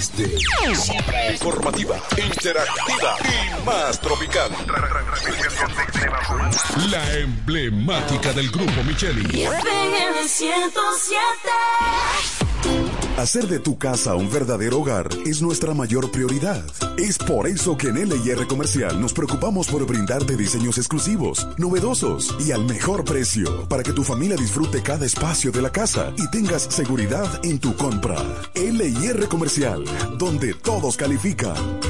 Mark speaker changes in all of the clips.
Speaker 1: este.
Speaker 2: Siempre
Speaker 1: Informativa, interactiva y más tropical. La emblemática del grupo Micheli.
Speaker 3: FM 107.
Speaker 4: Hacer de tu casa un verdadero hogar es nuestra mayor prioridad. Es por eso que en LIR Comercial nos preocupamos por brindarte diseños exclusivos, novedosos y al mejor precio para que tu familia disfrute cada espacio de la casa y tengas seguridad en tu compra. LIR Comercial, donde todos califican.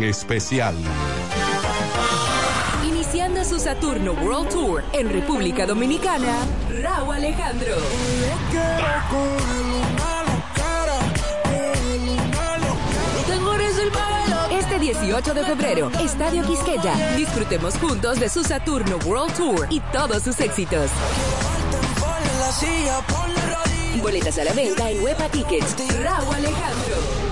Speaker 5: Especial.
Speaker 6: Iniciando su Saturno World Tour en República Dominicana, Raúl Alejandro. Este 18 de febrero, Estadio Quisqueya. Disfrutemos juntos de su Saturno World Tour y todos sus éxitos. Boletas a la venta en Huepa Tickets. Raúl Alejandro.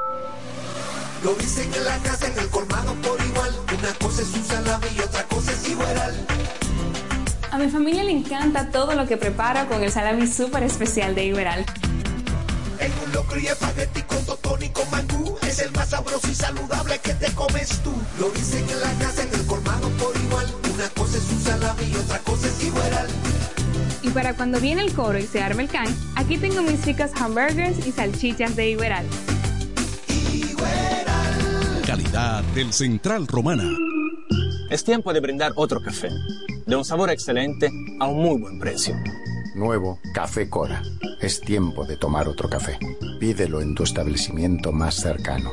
Speaker 7: Lo dicen en la casa, en el colmado por igual. Una cosa es un salami y otra cosa es igual.
Speaker 8: A mi familia le encanta todo lo que prepara con el salami súper especial de Iberal.
Speaker 7: En un locro y espagueti con totón y con mangú. Es el más sabroso y saludable que te comes tú. Lo dicen en la casa, en el colmado por igual. Una cosa es un salami y otra cosa es igual.
Speaker 8: Y para cuando viene el coro y se arma el can, aquí tengo mis ricos hamburgers y salchichas de Iberal.
Speaker 5: Calidad del Central Romana.
Speaker 9: Es tiempo de brindar otro café, de un sabor excelente a un muy buen precio.
Speaker 10: Nuevo Café Cora. Es tiempo de tomar otro café. Pídelo en tu establecimiento más cercano.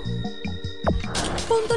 Speaker 11: Punto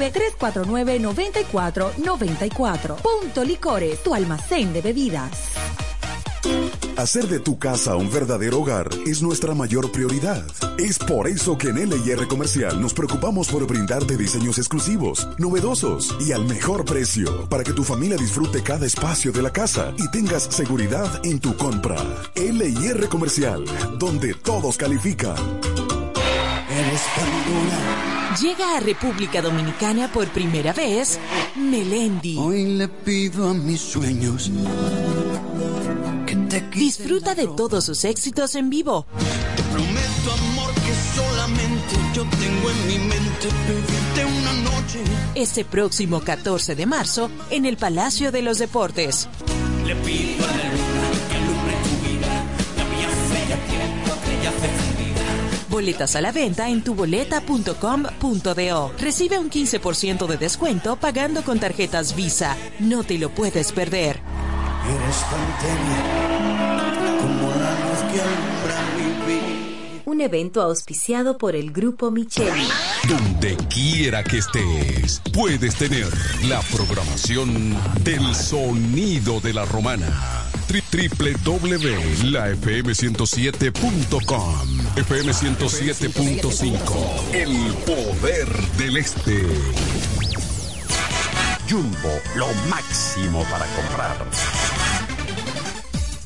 Speaker 11: 809-349-9494. Punto Licores, tu almacén de bebidas.
Speaker 4: Hacer de tu casa un verdadero hogar es nuestra mayor prioridad. Es por eso que en LIR Comercial nos preocupamos por brindarte diseños exclusivos, novedosos y al mejor precio para que tu familia disfrute cada espacio de la casa y tengas seguridad en tu compra. LIR Comercial, donde todos califican.
Speaker 7: Eres
Speaker 6: Llega a República Dominicana por primera vez Melendi.
Speaker 7: Hoy le pido a mis sueños que te
Speaker 6: Disfruta de todos sus éxitos en vivo.
Speaker 7: Te prometo amor que solamente yo tengo en mi mente pedirte una noche.
Speaker 6: Ese próximo 14 de marzo en el Palacio de los Deportes.
Speaker 7: Le pido a
Speaker 6: Boletas a la venta en tuboleta.com.do. Recibe un 15% de descuento pagando con tarjetas Visa. No te lo puedes perder.
Speaker 7: Eres como la luz que
Speaker 11: un evento auspiciado por el Grupo Micheli.
Speaker 5: Donde quiera que estés, puedes tener la programación del sonido de la romana. www.lafm107.com FM 107.5 El poder del este.
Speaker 12: Jumbo, lo máximo para comprar.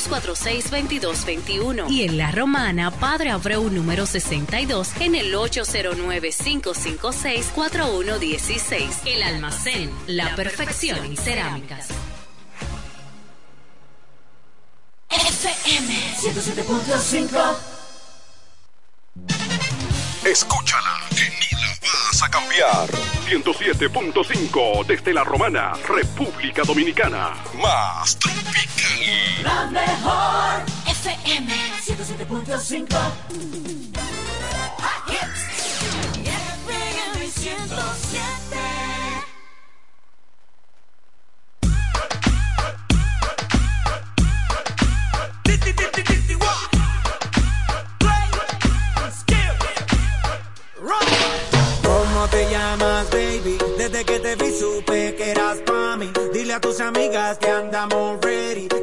Speaker 13: 809-246-2221. Y en La Romana, Padre Abreu, número 62, en el 809-556-4116. El almacén, la perfección en cerámicas.
Speaker 3: FM 107.5
Speaker 14: Escúchala, que ni la vas a cambiar. 107.5 desde la Romana, República Dominicana. Más.
Speaker 3: La mejor FM 107.5 FM 107
Speaker 15: ¿Cómo te llamas, baby? Desde que te vi supe que eras pa' mí. Dile a tus amigas que andamos ready.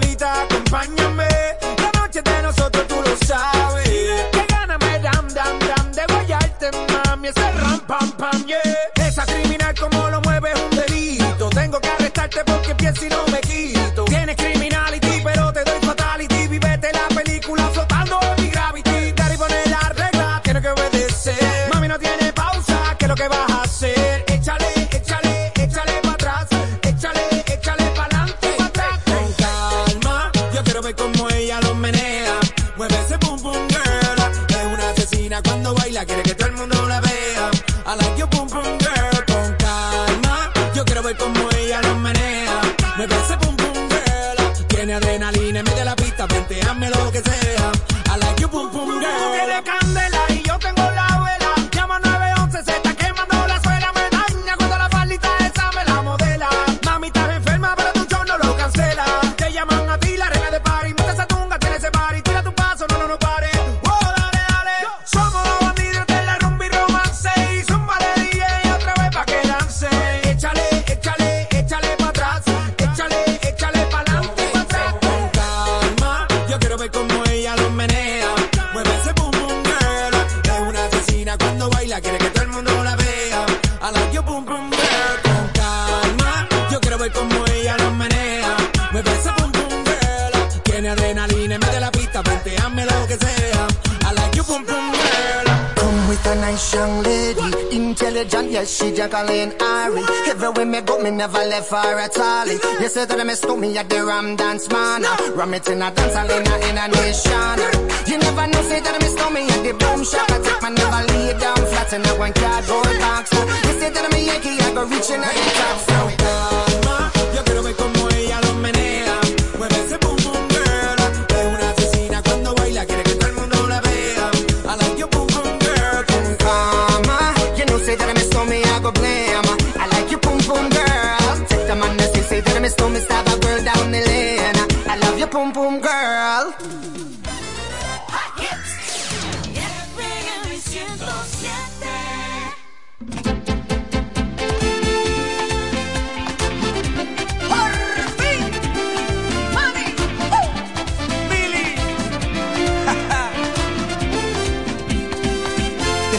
Speaker 15: solita, acompáñame. La noche de nosotros tú lo sabes. Que gana me dam dam dam de guayarte, mami. Ese ram pam pam, yeah. Esa criminal como lo me
Speaker 16: never left her at all. You said that I miss me at the Ram Dance Man. Ram it in a dance hall in a, in a nation. You never know, say that I miss me at the Boom Shop. I take my never lay down heart in a one cardboard box. You said that I'm a Yankee, I go reaching out the top. So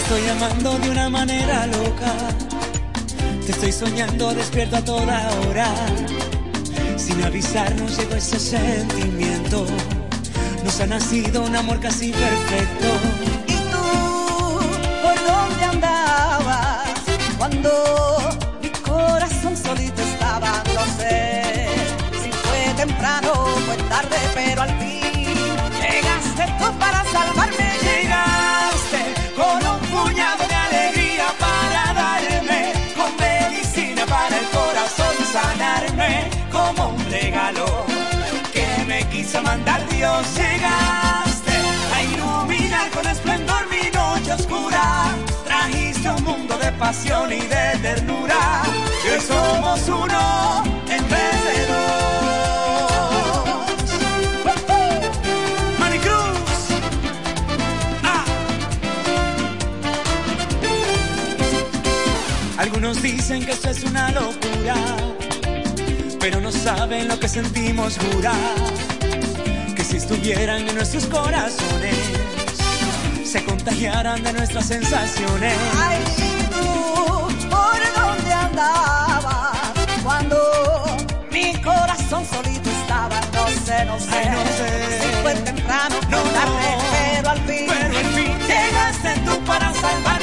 Speaker 17: estoy amando de una manera loca. Te estoy soñando despierto a toda hora. Sin avisarnos llegó ese sentimiento. Nos ha nacido un amor casi perfecto.
Speaker 18: ¿Y tú por dónde andabas cuando mi corazón solito estaba? No sé si fue temprano o fue tarde, pero al fin
Speaker 17: quiso mandar Dios. Llegaste a iluminar con esplendor mi noche oscura, trajiste un mundo de pasión y de ternura, que hoy somos uno en vez de dos. Manicruz. Algunos dicen que esto es una locura, pero no saben lo que sentimos jurar. Si estuvieran en nuestros corazones, se contagiaran de nuestras sensaciones.
Speaker 18: Ay, tú, ¿por dónde andabas? Cuando mi corazón solito estaba, no sé, no sé,
Speaker 17: Ay, no sé.
Speaker 18: si fue temprano, no, tarde, pero al fin,
Speaker 17: Pero al fin llegaste tú para salvarme,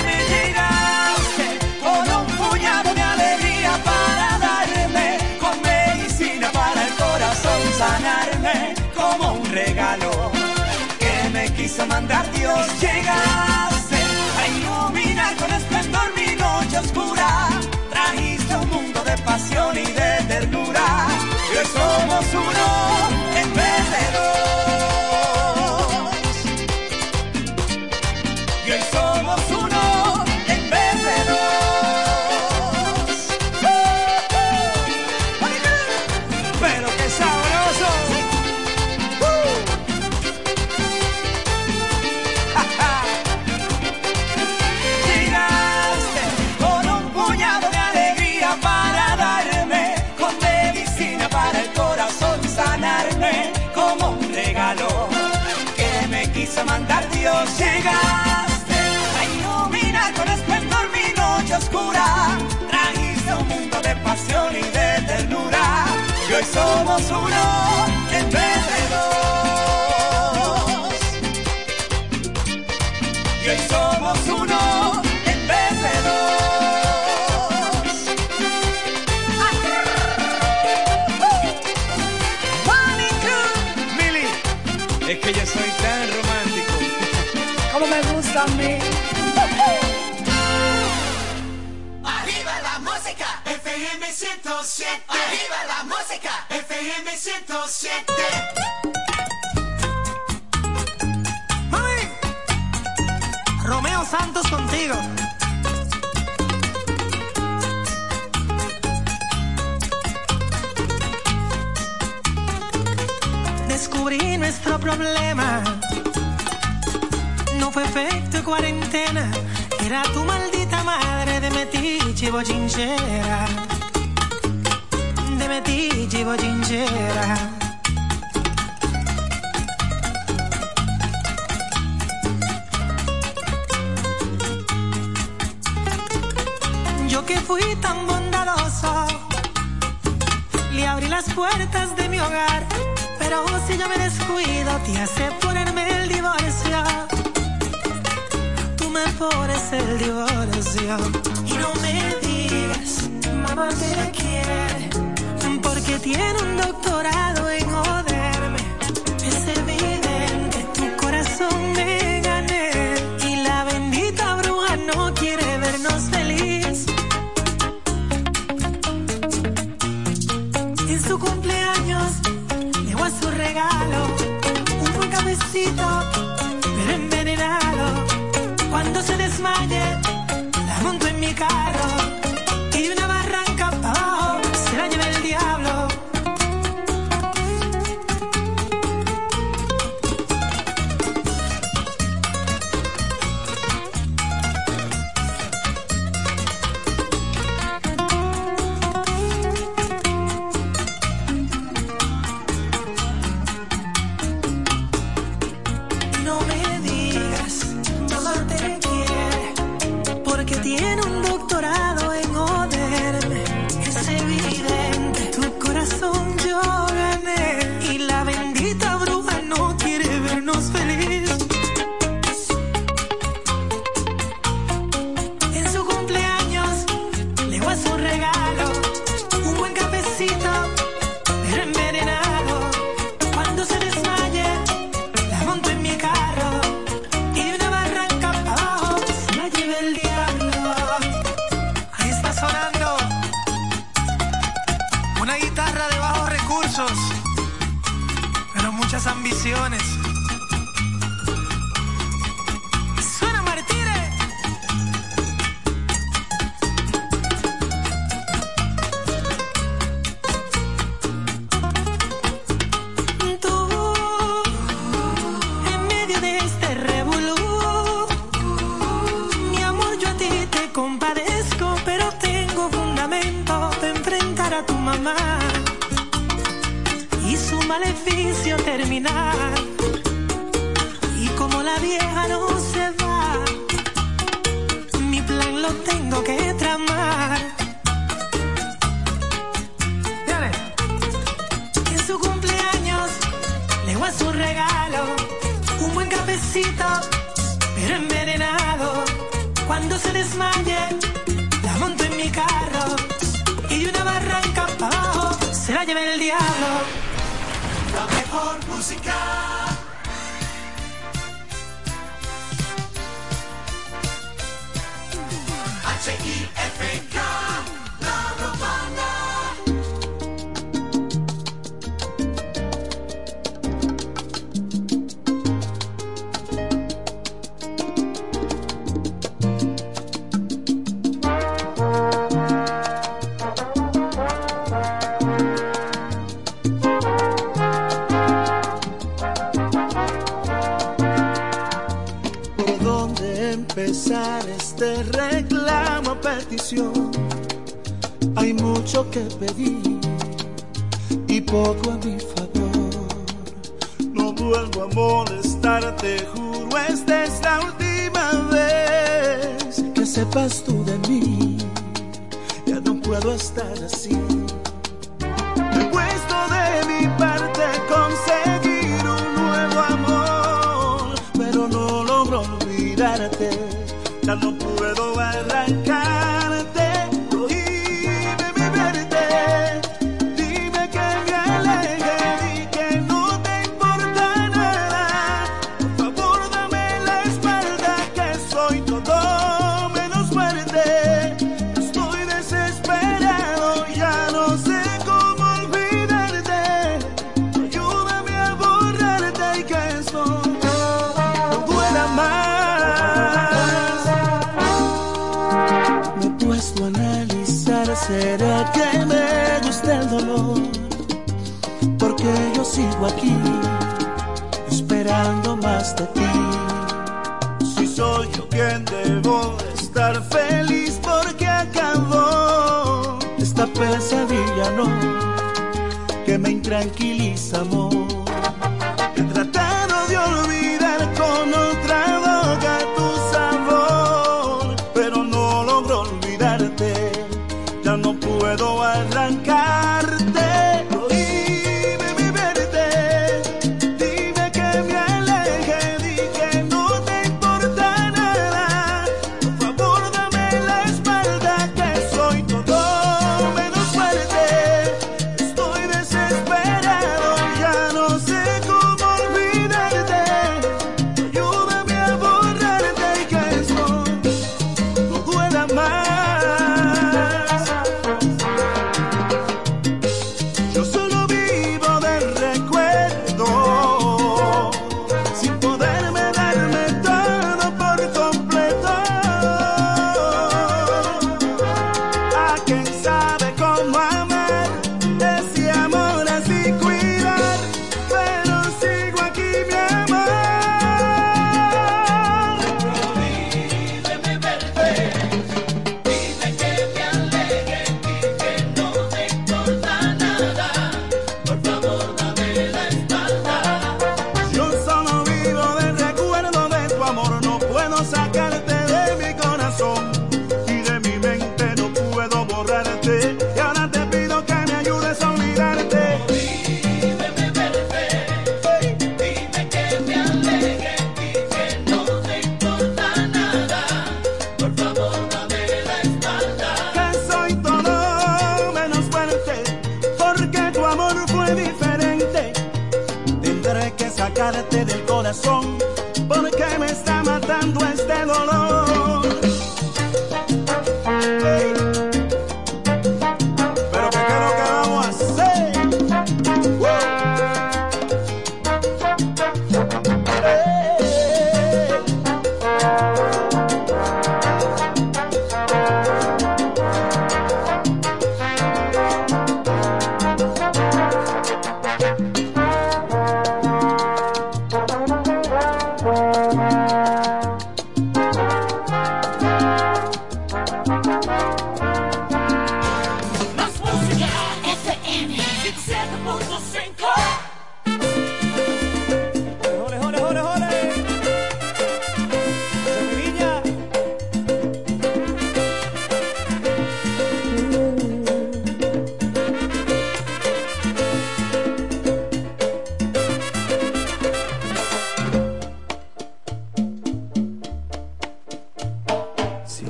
Speaker 17: quiso mandar Dios. Llegaste a iluminar con esplendor mi noche oscura, trajiste un mundo de pasión y de ternura, y somos uno en vez. Llegaste. A iluminar con esplendor mi noche oscura, trajiste un mundo de pasión y de ternura, y hoy somos uno
Speaker 19: FM107.
Speaker 18: Romeo Santos contigo. Descubrí nuestro problema. No fue efecto cuarentena. Era tu maldita madre de metiche bochinchera metiche y bochinchera. Yo que fui tan bondadoso, le abrí las puertas de mi hogar, pero si yo me descuido, te hace ponerme el divorcio. Tú me pones el divorcio y no me digas, mamá te quiere, tiene un doctorado en joderme. Es evidente, tu corazón me gané. Y la bendita bruja no quiere
Speaker 20: vernos feliz. En su cumpleaños, llegó a su regalo un buen
Speaker 21: cabecito.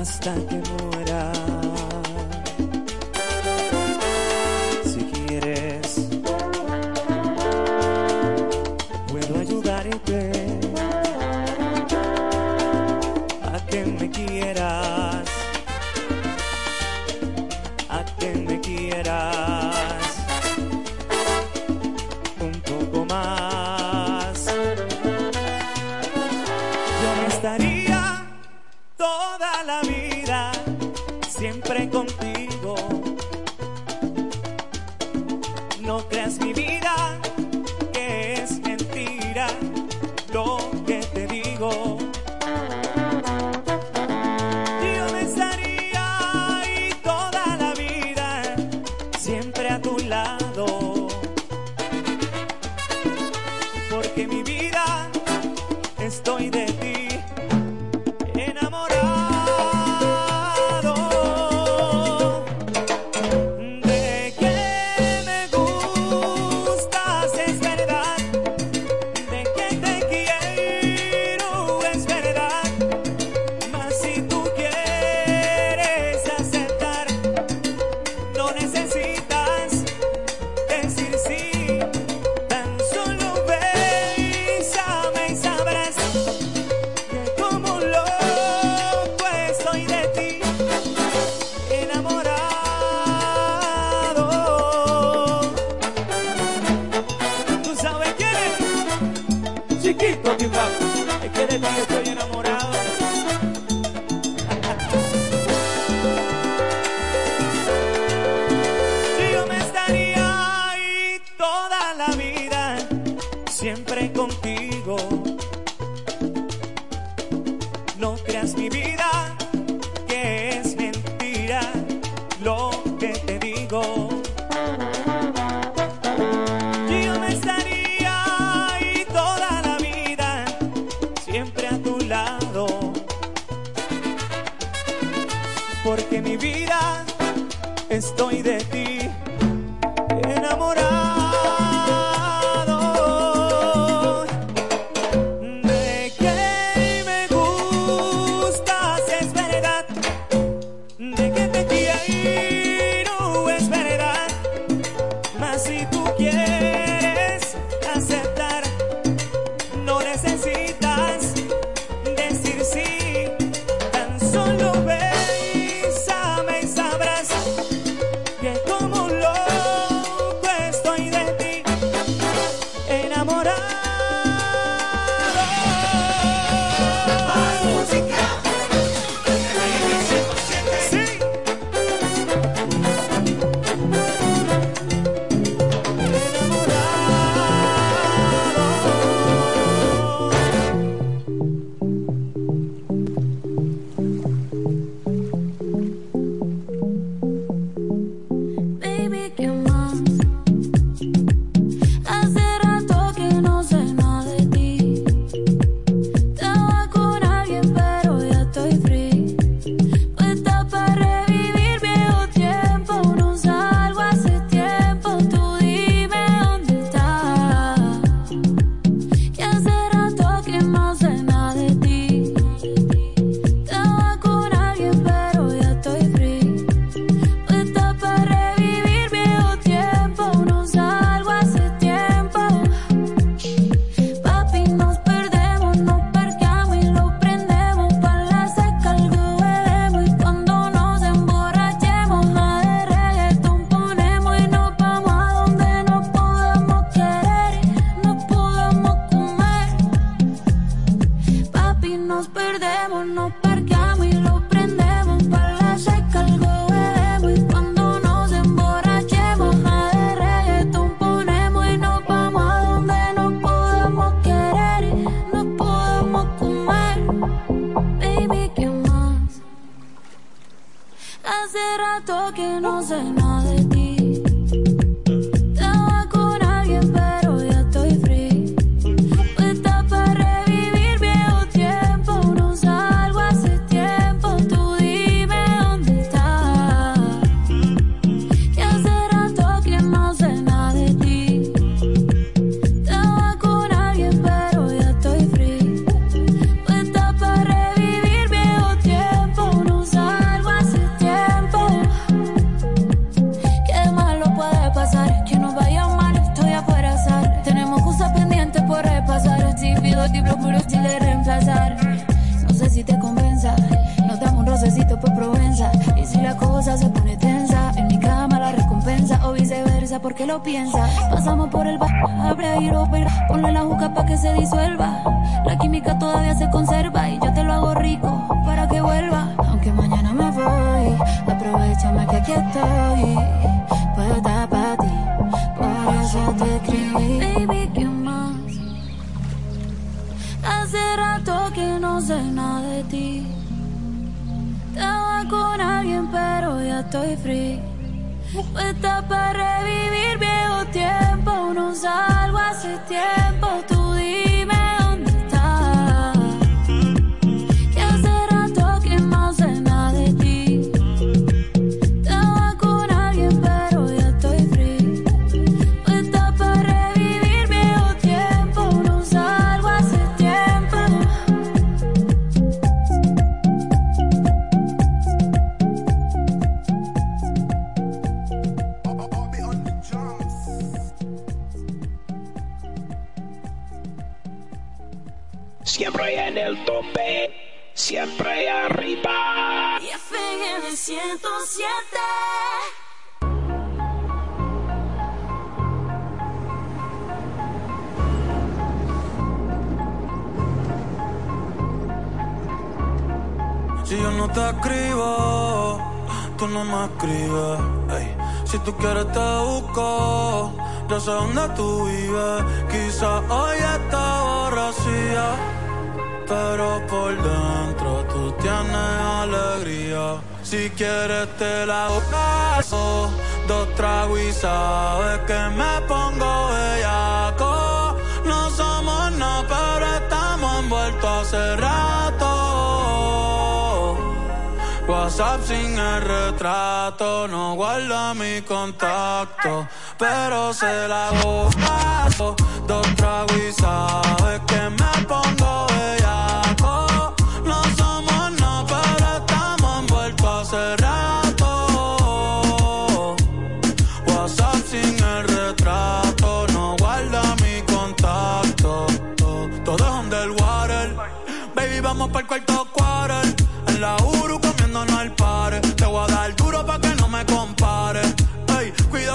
Speaker 21: Hasta que muera.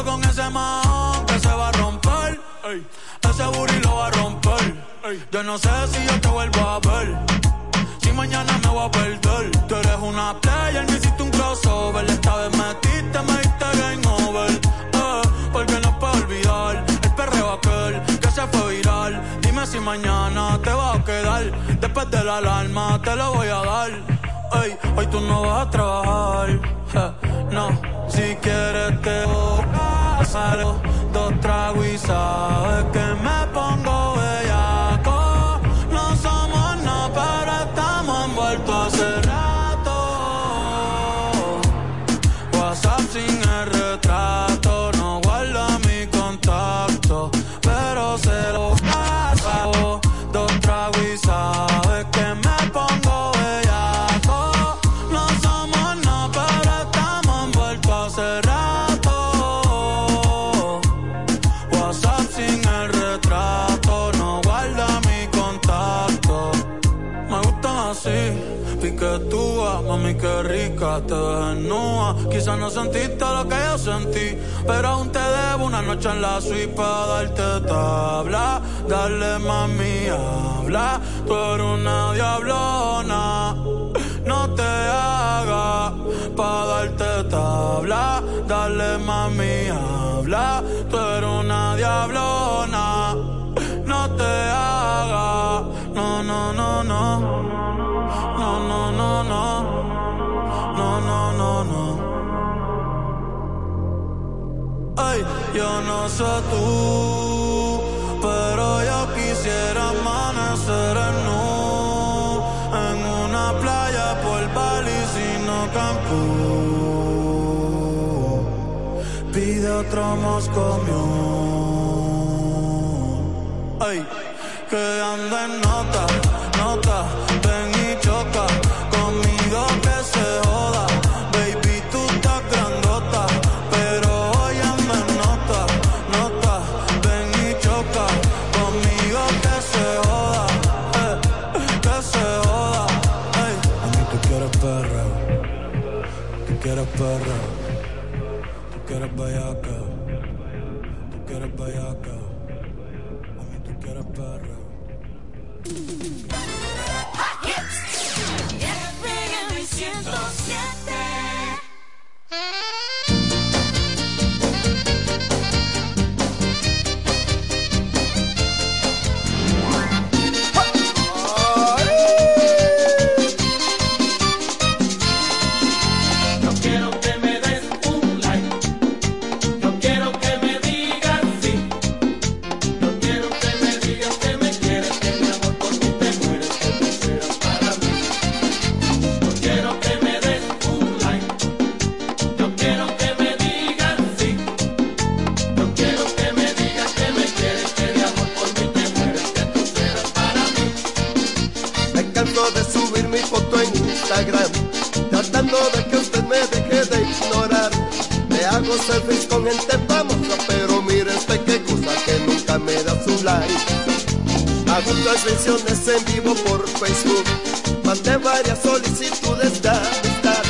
Speaker 22: con ese man que se va a romper. Ey. Ese booty lo va a romper. Ey. Yo no sé si yo te vuelvo a ver. Si mañana me voy a perder. Tú eres una player, me hiciste un crossover. Esta vez metiste, me diste game over. Eh, porque no puedo olvidar el perreo aquel que se fue viral. Dime si mañana te vas a quedar. Después de la alarma te lo voy a dar. Ey, hoy tú no vas a trabajar. Eh, no, si quieres te voy pájaro, dos tragos y que me te desnuda. Quizás no sentiste lo que yo sentí, pero aún te debo una noche en la suite para darte tabla. Dale mami, habla. Tú eres una diablona, no te hagas para darte tabla. Dale mami, habla. Tú eres una diablona, no te hagas no, no, no, no. No, no, no, no. No, no, no, no. Ay, yo no sé tú, pero yo quisiera amanecer en nu, en una playa por Bali, sino Cancún. Pide otro moscomión. Ay que ando en nota, nota.
Speaker 23: Instagram, tratando de que usted me deje de ignorar. Me hago selfies con gente famosa, pero mírense qué cosa que nunca me da su like. Hago transmisiones en vivo por Facebook, mandé varias solicitudes de amistad.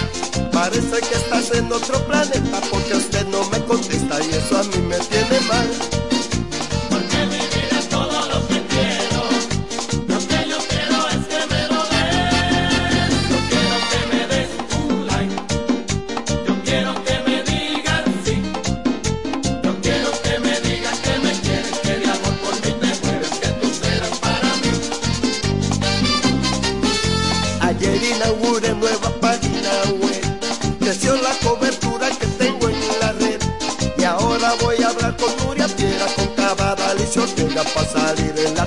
Speaker 23: Parece que estás en otro planeta porque usted no me contesta y eso a mí me tiene mal.
Speaker 17: para
Speaker 23: salir en la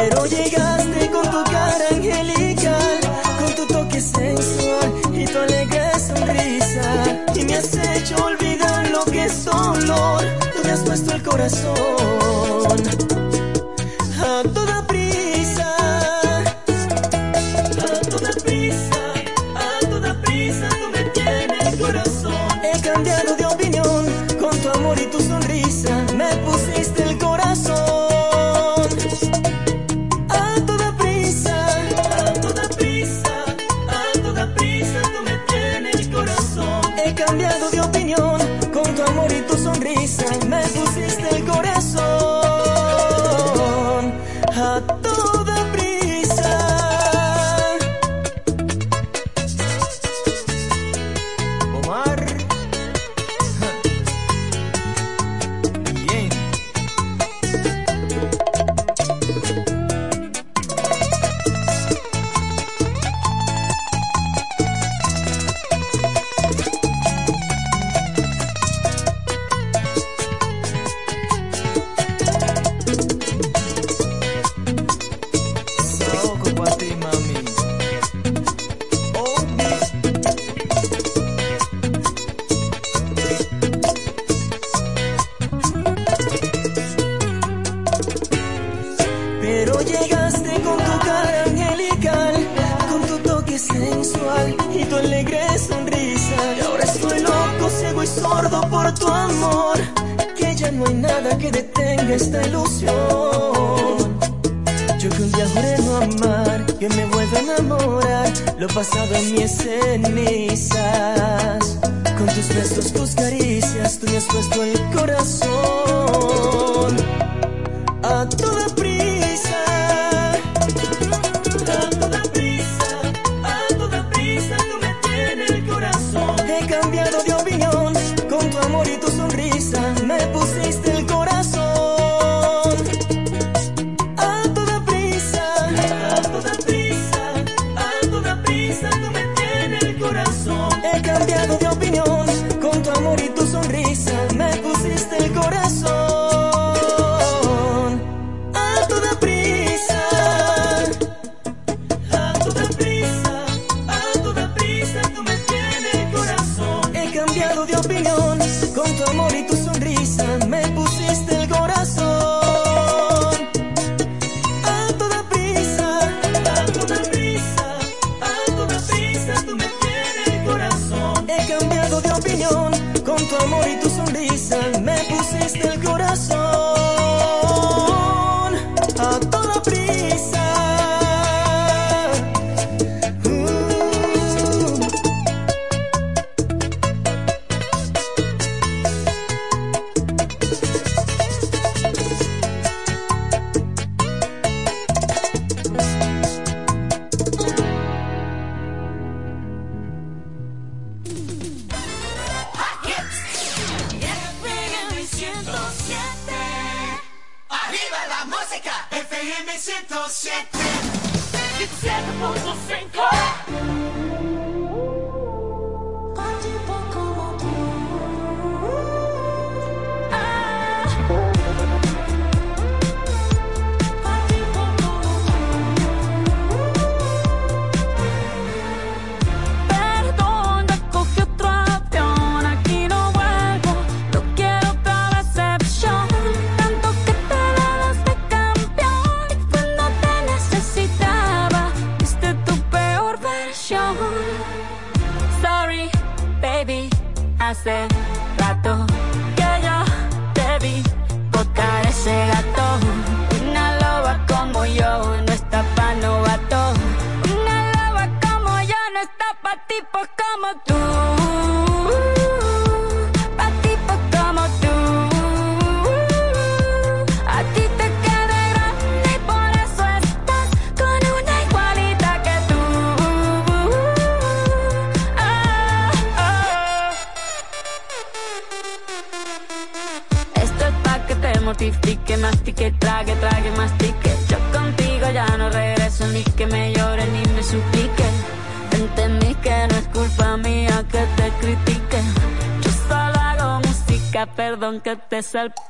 Speaker 24: Pero
Speaker 25: llegaste con tu cara angelical, con tu toque sensual y tu alegre sonrisa. Y me has hecho olvidar lo que es dolor, tú me has puesto el corazón. A
Speaker 3: yourself.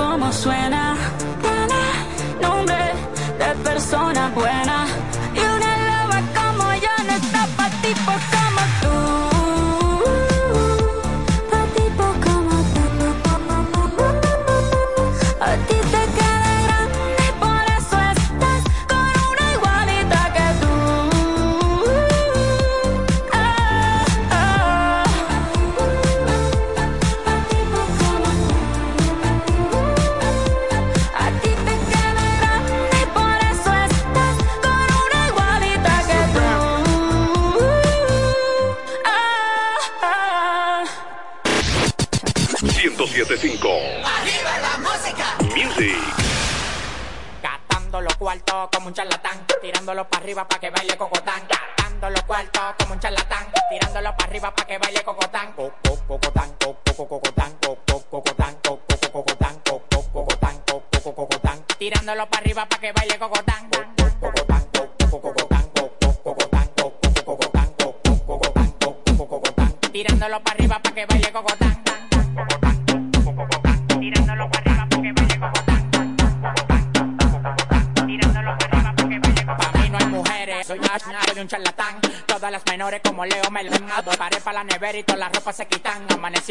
Speaker 3: cómo suena. Nombre de persona buena.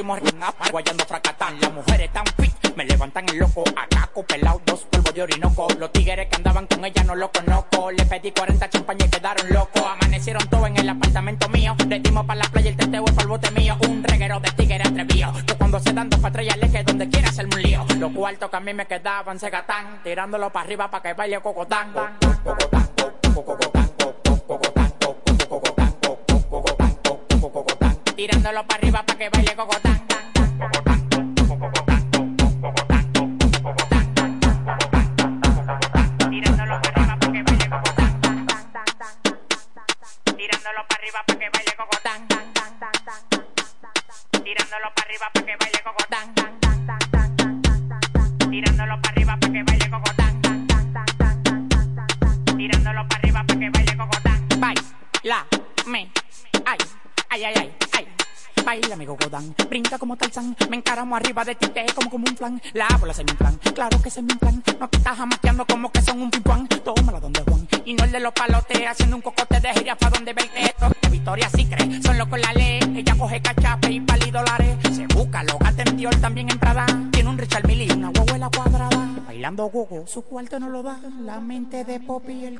Speaker 26: Amanecimos guayando fracatán. Las mujeres tan fit, me levantan el loco. Acá pelado, dos polvos de orinoco. Los tigres que andaban con ella no lo conozco. Le pedí 40 champañas y quedaron locos. Amanecieron todos en el apartamento mío. Le dimos para la playa el teteo para el bote mío. Un reguero de tigres atrevido. Que cuando se dan dos patrullas le que donde quiera hacerme un lío. Los cuartos que a mí me quedaban se gatán. Tirándolo para arriba para que baile cocotán. Tirándolo para arriba para que baile cocotán. Brinca como Tarzán, me encaramo arriba de ti, te como como un plan, la bola se me plan, claro que se me plan, no te estás jamaqueando como que son un pimpán, tómala donde Juan, y no el de los palotes, haciendo un cocote de gira pa' donde ve esto, de Victoria sí cree, son locos la ley, ella coge cachape y pali dólares, se busca, lo gasta en Dior, también en Prada, tiene un Richard Mille una huevuela cuadrada, bailando gogo, su cuarto no lo da, la mente de Poppy el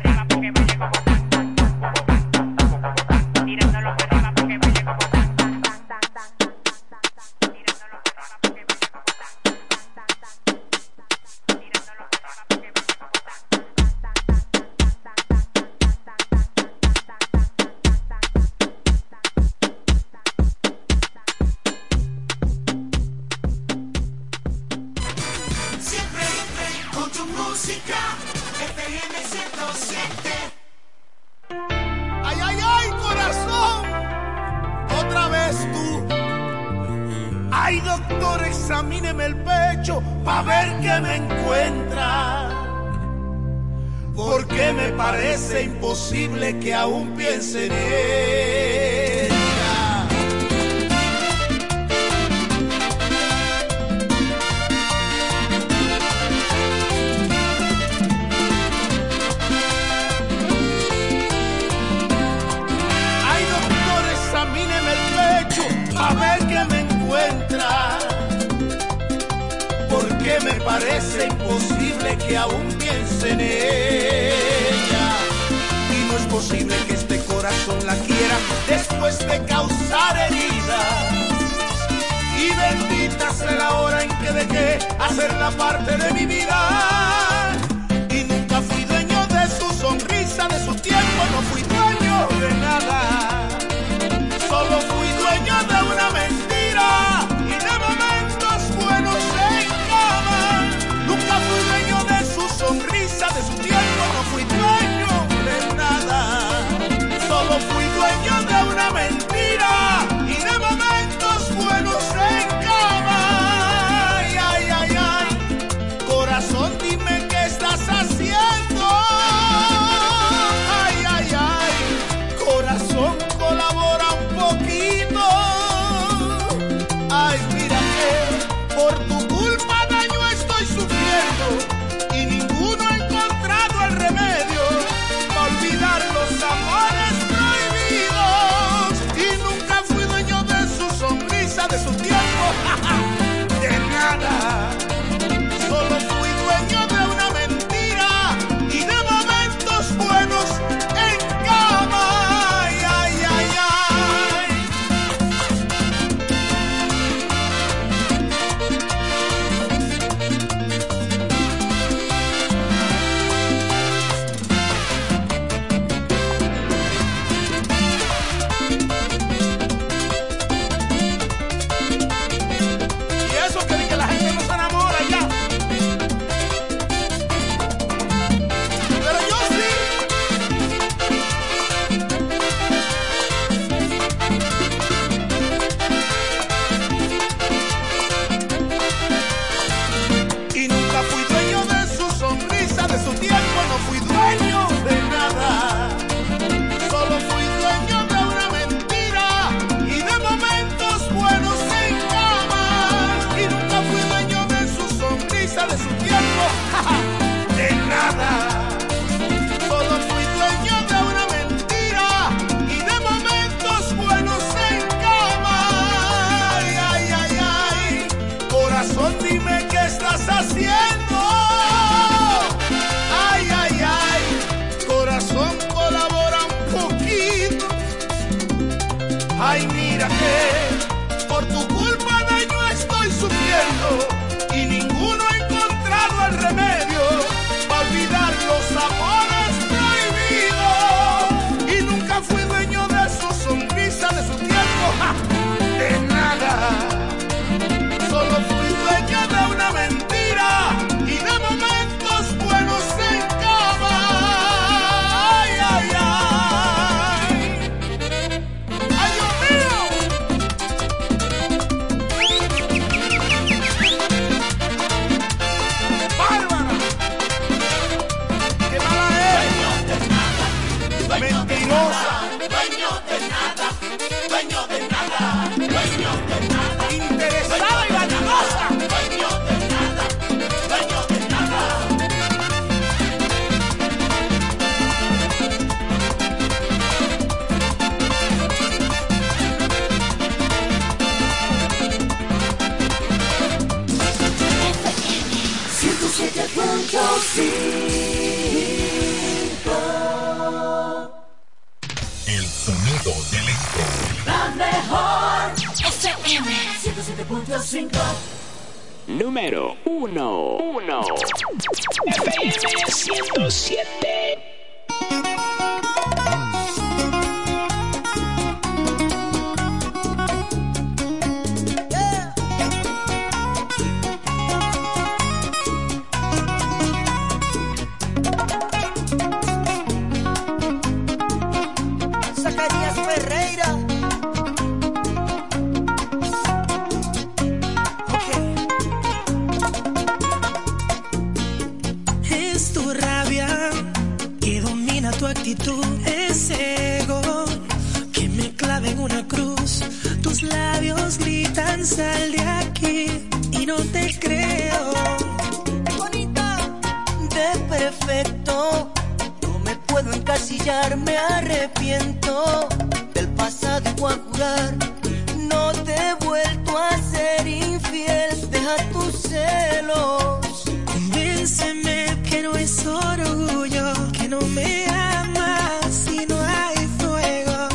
Speaker 20: No te
Speaker 18: he vuelto a ser infiel, deja tus celos.
Speaker 20: Convénceme que no es orgullo, que no me amas si no hay fuego.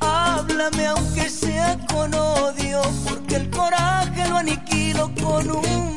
Speaker 18: Háblame aunque sea con odio, porque el coraje lo aniquilo con un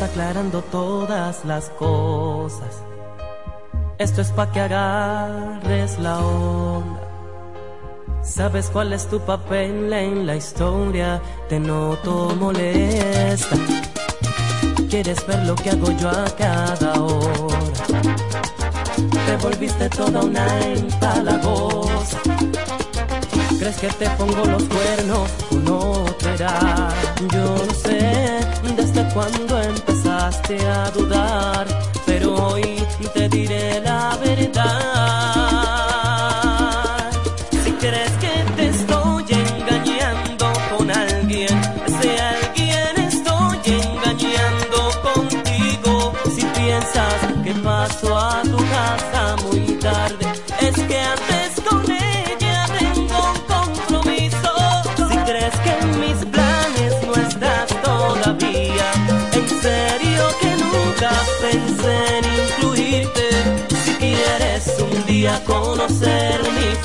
Speaker 25: Aclarando todas las cosas. Esto es pa' que agarres la onda. ¿Sabes cuál es tu papel en la historia? Te noto molesta. Quieres ver lo que hago yo a cada hora. Te volviste toda una empalagosa. ¿Crees que te pongo los cuernos no te? Yo no sé desde cuándo empezaste a dudar, pero hoy te diré la verdad.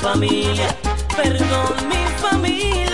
Speaker 25: Familia, perdón, mi familia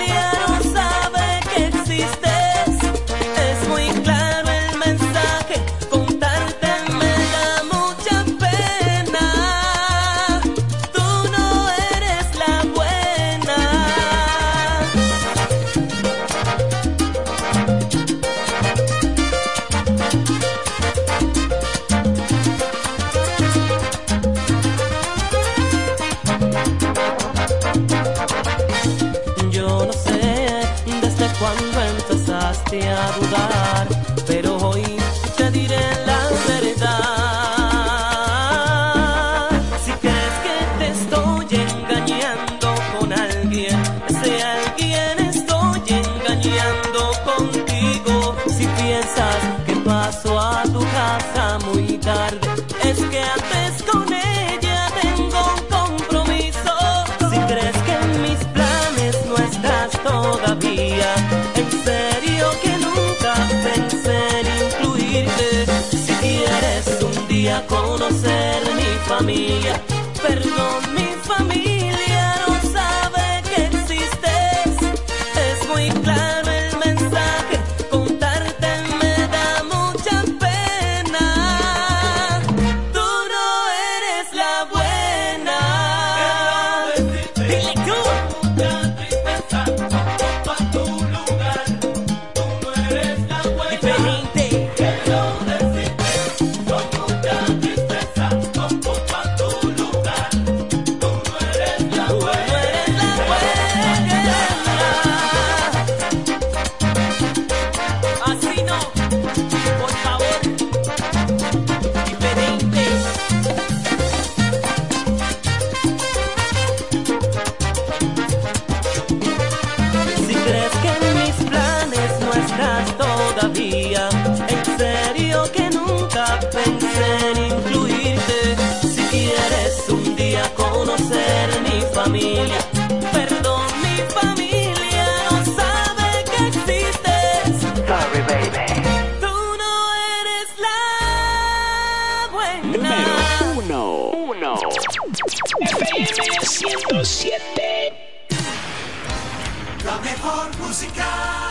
Speaker 25: conocer mi familia, perdón,
Speaker 2: 107.
Speaker 7: La mejor música.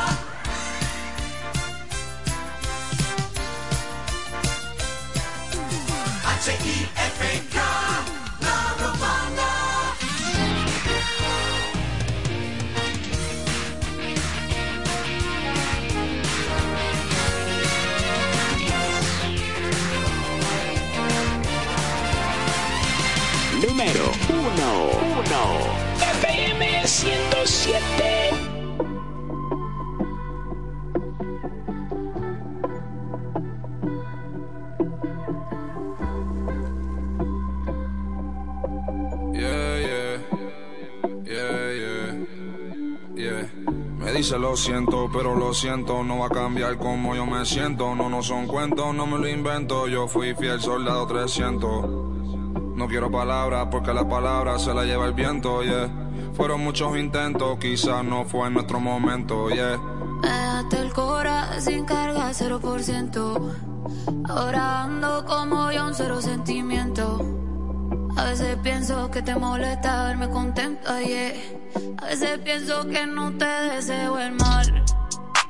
Speaker 2: FM 107.
Speaker 27: Yeah, yeah, yeah, yeah, yeah. Me dice lo siento, pero lo siento, no va a cambiar como yo me siento. No, no son cuentos, no me lo invento. Yo fui fiel soldado 300. No quiero palabras porque la palabra se la lleva el viento, yeah. Fueron muchos intentos, quizás no fue nuestro momento, yeah.
Speaker 28: Me dejaste el cora sin carga, 0%. Ahora ando como yo, un cero sentimiento. A veces pienso que te molesta verme contenta, yeah. A veces pienso que no te deseo el mal.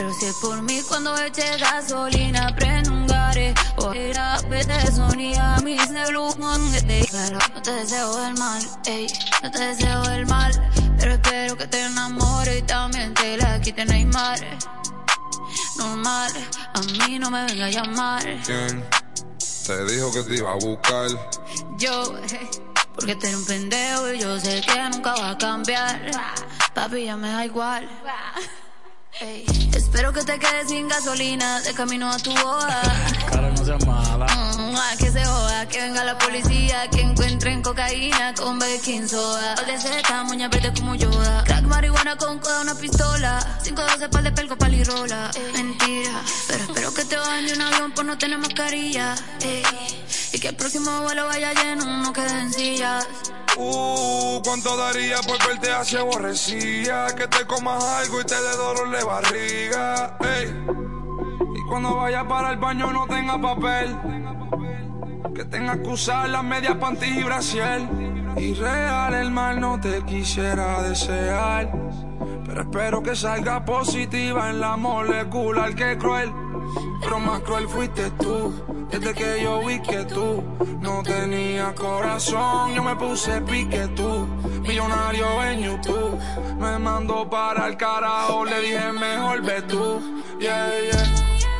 Speaker 28: Pero si es por mí cuando eche gasolina, prendo un gare. Ojalá que te sonía mis negros No te deseo el mal, ey, no te deseo el mal. Pero espero que te enamore y también te la quite Neymar. Normal, a mí no me venga a llamar.
Speaker 27: ¿Quién te dijo que te iba a buscar?
Speaker 28: Yo, porque te un pendejo y yo sé que nunca va a cambiar. Papi, ya me da igual. Espero que te quedes sin gasolina de camino a tu boda.
Speaker 29: Cara, no seas mala.
Speaker 28: Mm, que se joda, que venga la policía, que encuentren cocaína con baking soda. de seca, moña verde como Yoda. Crack marihuana con coda, una pistola. 512 par de pelco, palirola. Mentira, pero espero que te bajen de un avión por no tener mascarilla. Y que el próximo vuelo vaya lleno, no queden sillas.
Speaker 27: Uh, cuánto daría por verte así aborrecida. Que te comas algo y te dé dolor de barriga. Ey. Y cuando vaya para el baño no tenga papel. Que tenga que usar las medias panties y brasiel. Y el mal no te quisiera desear. Pero espero que salga positiva en la molecular que cruel. Pero más cruel fuiste tú, desde que yo vi que tú no tenías corazón. Yo me puse pique tú, millonario en YouTube. Me mandó para el carajo, le dije mejor ve tú, yeah, yeah.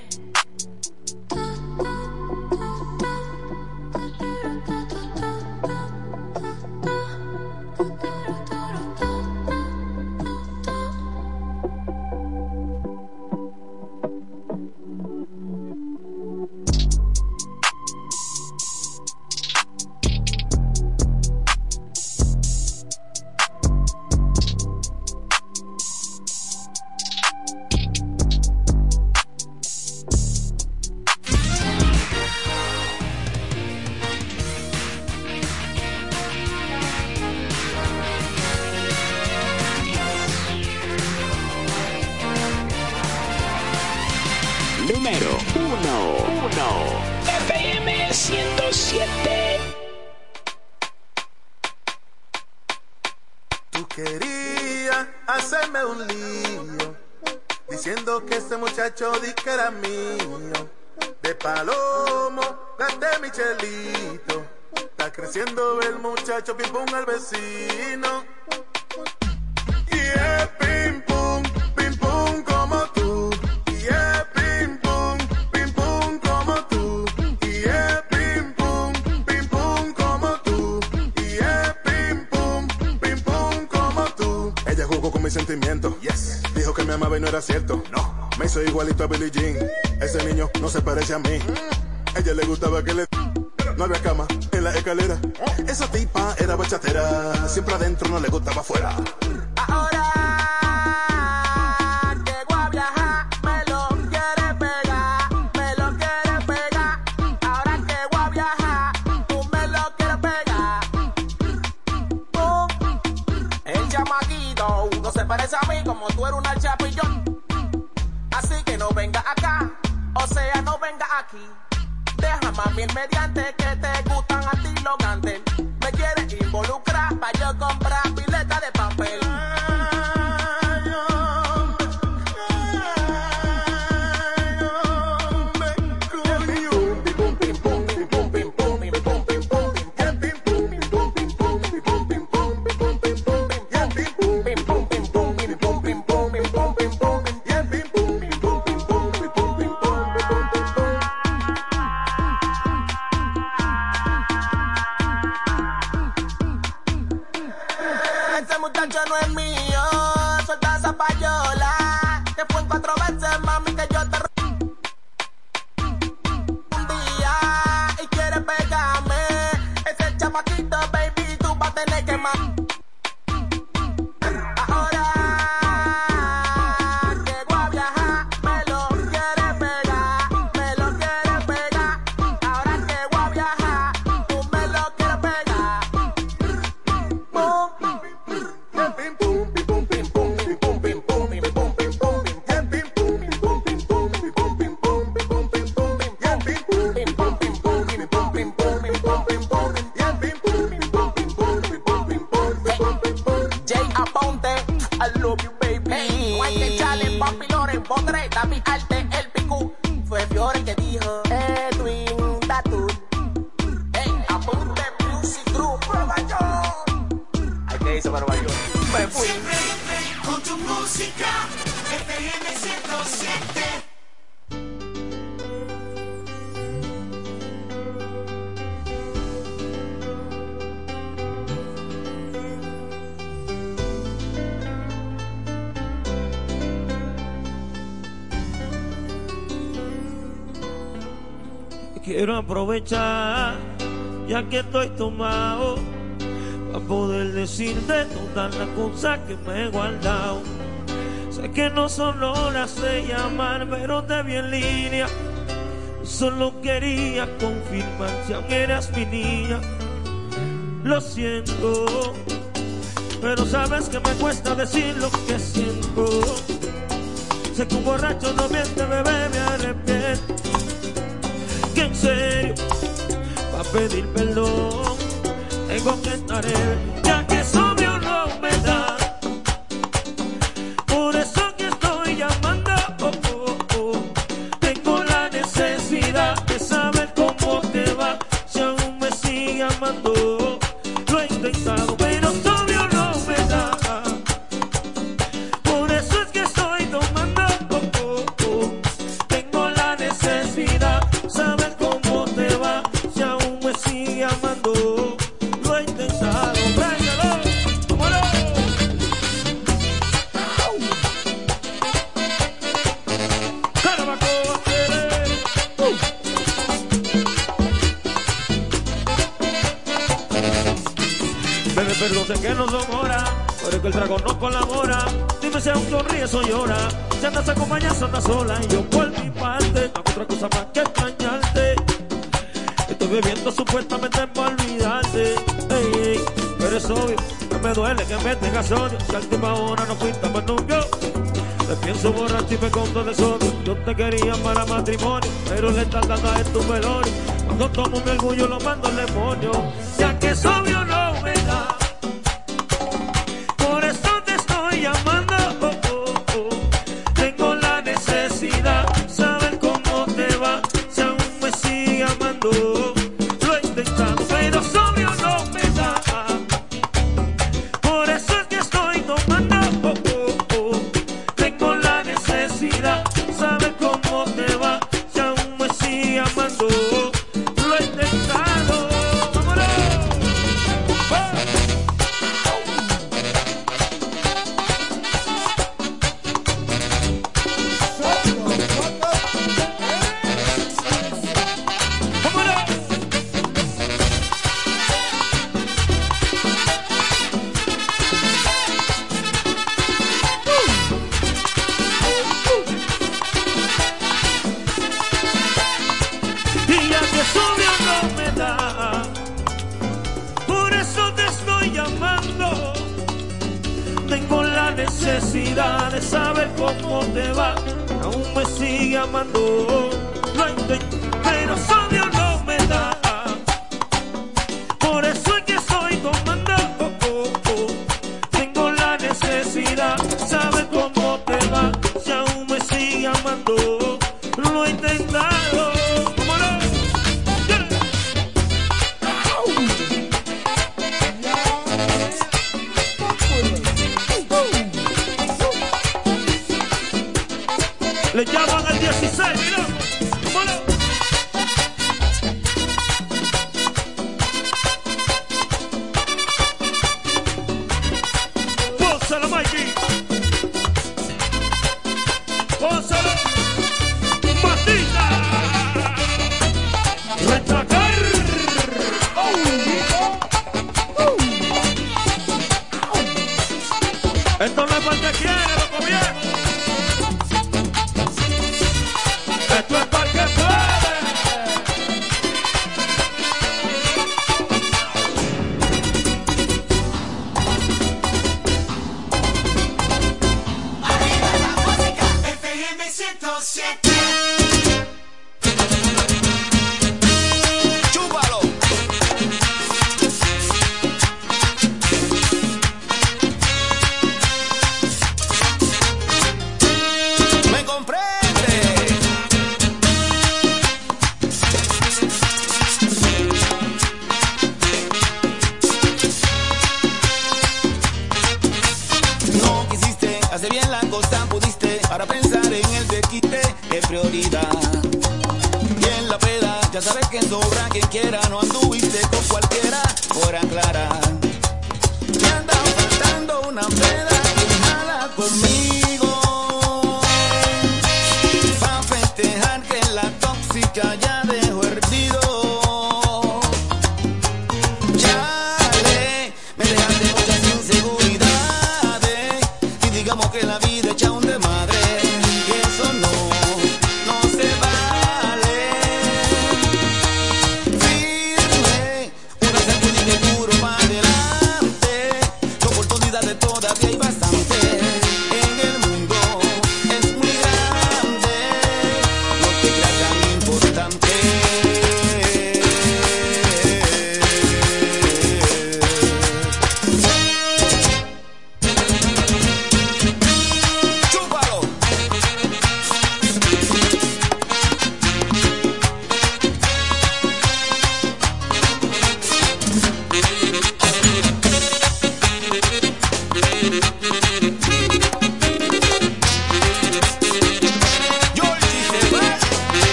Speaker 30: Quiero aprovechar, ya que estoy tomado, para poder decirte todas las cosas que me he guardado. Sé que no solo horas sé llamar, pero te vi en línea. Solo quería confirmar si aún eras mi niña. Lo siento, pero sabes que me cuesta decir lo que siento. Sé que un borracho no miente, bebé, me arrepiento en serio, para pedir perdón, tengo que estar en
Speaker 31: Esto no es porque quiere, loco bien. Esto es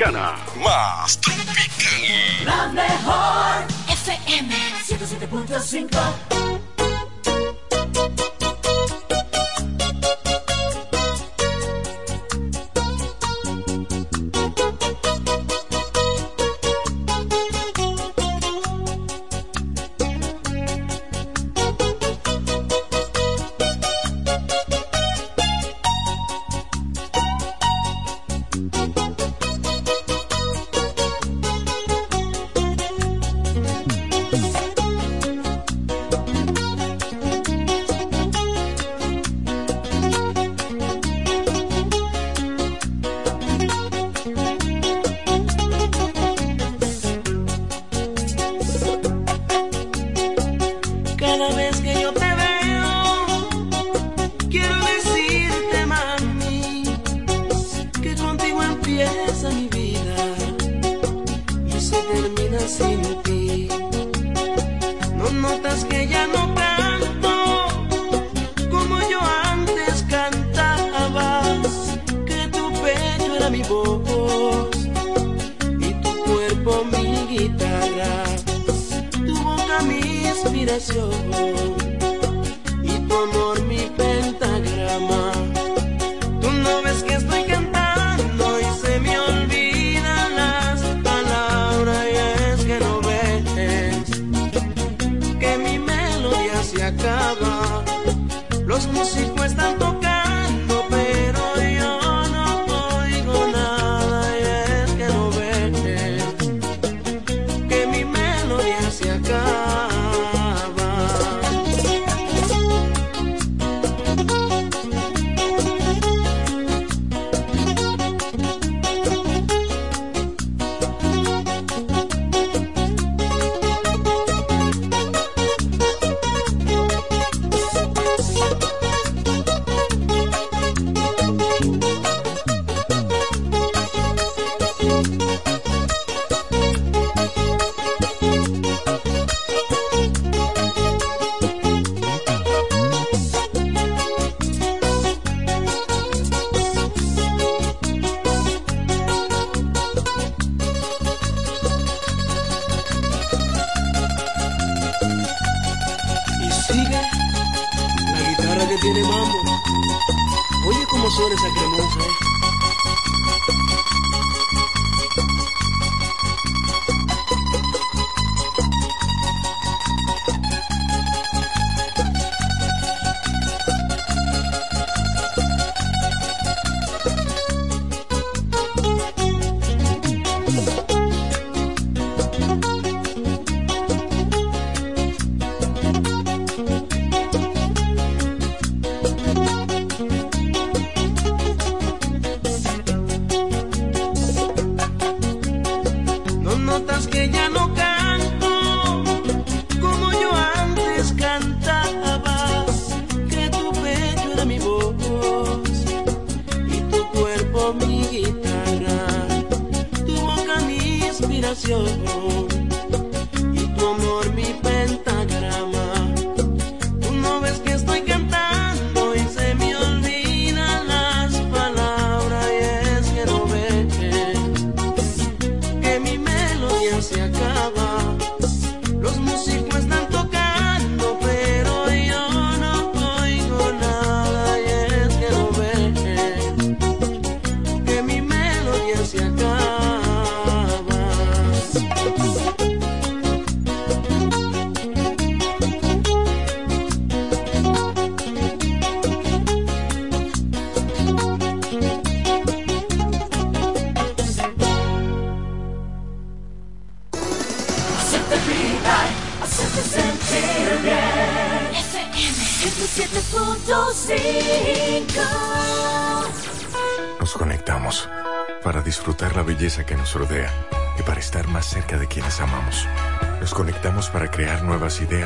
Speaker 32: Dominicana. Más tropical.
Speaker 33: La mejor FM 107.5.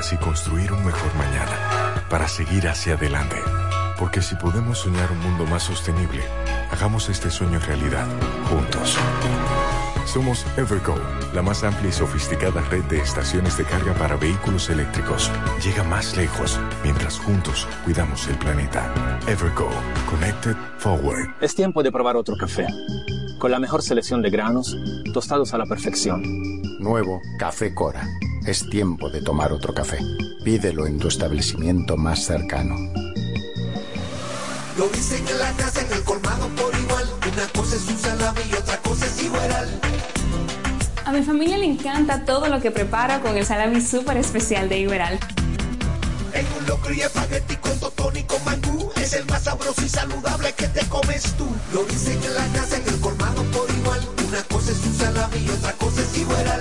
Speaker 34: ideas y construir un mejor mañana, para seguir hacia adelante. Porque si podemos soñar un mundo más sostenible, hagamos este sueño realidad, juntos. Somos Evergo, la más amplia y sofisticada red de estaciones de carga para vehículos eléctricos. Llega más lejos mientras juntos cuidamos el planeta. Evergo, Connected Forward.
Speaker 9: Es tiempo de probar otro café. Con la mejor selección de granos, tostados a la perfección.
Speaker 10: Nuevo Café Cora. Es tiempo de tomar otro café. Pídelo en tu establecimiento más cercano.
Speaker 7: Lo dicen en la casa, en el colmado por igual. Una cosa es un salami y otra cosa es igual.
Speaker 8: A mi familia le encanta todo lo que preparo con el salami súper especial de Iberal.
Speaker 7: En un locro y espagueti con totón y con mangú. Es el más sabroso y saludable que te comes tú. Lo dicen en la casa, en el colmado por igual. Una cosa es un salami y otra cosa es igual.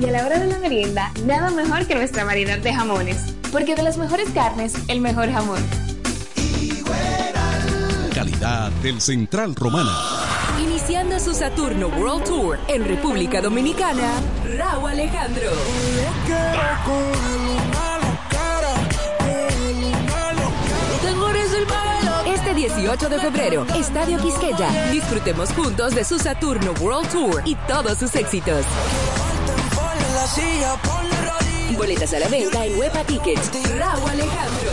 Speaker 8: Y a la hora de la merienda, nada mejor que nuestra variedad de jamones. Porque de las mejores carnes, el mejor jamón.
Speaker 5: Calidad del Central Romana.
Speaker 6: Iniciando su Saturno World Tour en República Dominicana, Raúl Alejandro. 18 de febrero, Estadio Quisqueya. Disfrutemos juntos de su Saturno World Tour y todos sus éxitos. Boletas a la venta en Huepa Tickets. Raúl Alejandro.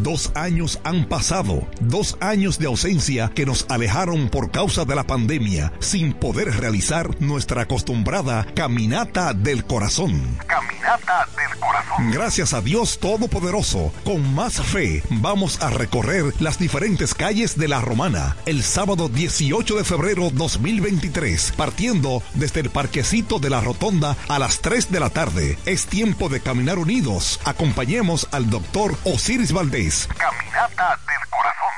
Speaker 35: Dos años han pasado, dos años de ausencia que nos alejaron por causa de la pandemia, sin poder realizar nuestra acostumbrada caminata del corazón.
Speaker 36: Caminata del corazón.
Speaker 35: Gracias a Dios Todopoderoso, con más fe vamos a recorrer las diferentes calles de la Romana el sábado 18 de febrero 2023, partiendo desde el parquecito de la Rotonda a las 3 de la tarde. Es tiempo de caminar unidos. Acompañemos al doctor Osiris Valdés
Speaker 36: Caminata del Corazón.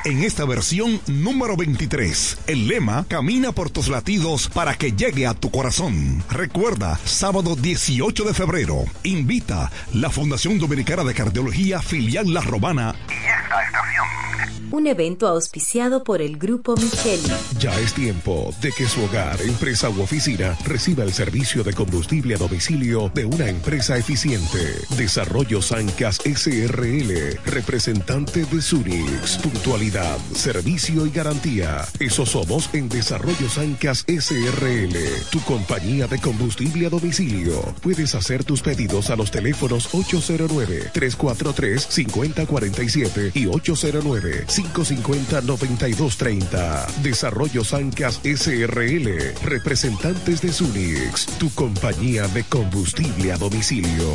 Speaker 35: En esta versión número 23, el lema Camina por tus latidos para que llegue a tu corazón. Recuerda, sábado 18 de febrero, invita la Fundación Dominicana de Cardiología Filial La Romana
Speaker 36: y esta estación.
Speaker 11: Un evento auspiciado por el Grupo Micheli.
Speaker 5: Ya es tiempo de que su hogar, empresa u oficina reciba el servicio de combustible a domicilio de una empresa eficiente. Desarrollo Sancas SRL, representante de Sunix. Puntualidad, servicio y garantía. Eso somos en Desarrollo Sancas SRL, tu compañía de combustible a domicilio. Puedes hacer tus pedidos a los teléfonos 809-343-5047 y 809 550-9230. Desarrollo Sancas SRL. Representantes de Sunix. Tu compañía de combustible a domicilio.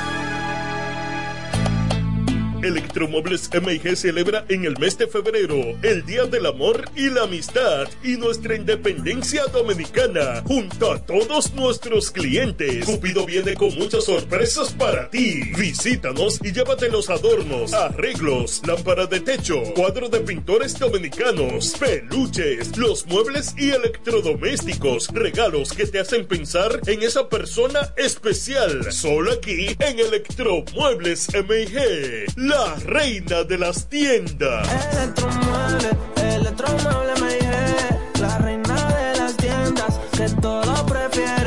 Speaker 33: Electromuebles MIG celebra en el mes de febrero el Día del Amor y la Amistad y nuestra independencia dominicana junto a todos nuestros clientes. Cupido viene con muchas sorpresas para ti. Visítanos y llévate los adornos, arreglos, lámparas de techo, cuadros de pintores dominicanos, peluches, los muebles y electrodomésticos, regalos que te hacen pensar en esa persona especial. Solo aquí en Electromuebles MIG la reina de las tiendas.
Speaker 37: Electromueble, electromueble me dije, la reina de las tiendas que todo prefiere.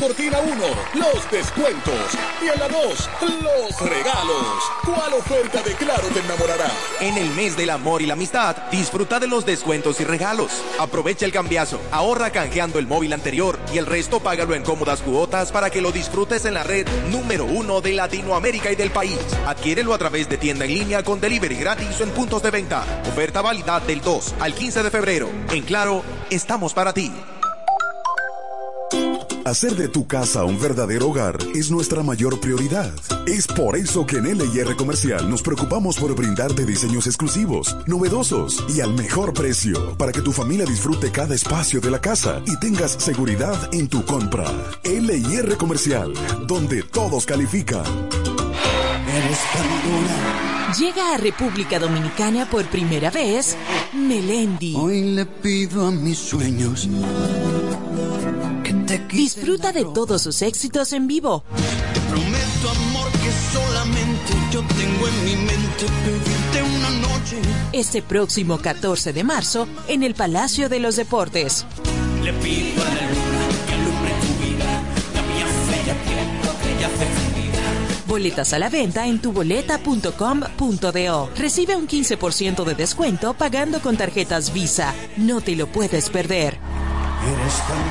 Speaker 38: Cortina 1, los descuentos. Y en la 2, los regalos. ¿Cuál oferta de Claro te enamorará?
Speaker 39: En el mes del amor y la amistad, disfruta de los descuentos y regalos. Aprovecha el cambiazo, ahorra canjeando el móvil anterior y el resto págalo en cómodas cuotas para que lo disfrutes en la red número uno de Latinoamérica y del país. Adquiérelo a través de tienda en línea con delivery gratis en puntos de venta. Oferta válida del 2 al 15 de febrero. En Claro, estamos para ti.
Speaker 4: Hacer de tu casa un verdadero hogar es nuestra mayor prioridad. Es por eso que en LIR Comercial nos preocupamos por brindarte diseños exclusivos, novedosos y al mejor precio para que tu familia disfrute cada espacio de la casa y tengas seguridad en tu compra. LIR Comercial, donde todos califican.
Speaker 37: Eres tan
Speaker 11: Llega a República Dominicana por primera vez Melendi.
Speaker 37: Hoy le pido a mis sueños
Speaker 11: Disfruta de todos sus éxitos en vivo.
Speaker 37: prometo amor que solamente yo tengo en mi mente pedirte una noche.
Speaker 11: Este próximo 14 de marzo en el Palacio de los Deportes.
Speaker 37: Le pido a la luna que alumbre tu vida, la mía fe ya tiempo que ya hace encendida.
Speaker 11: Boletas a la venta en tuboleta.com.do. Recibe un 15% de descuento pagando con tarjetas Visa. No te lo puedes perder.
Speaker 37: Eres tan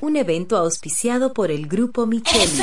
Speaker 11: Un evento auspiciado por el Grupo Micheli.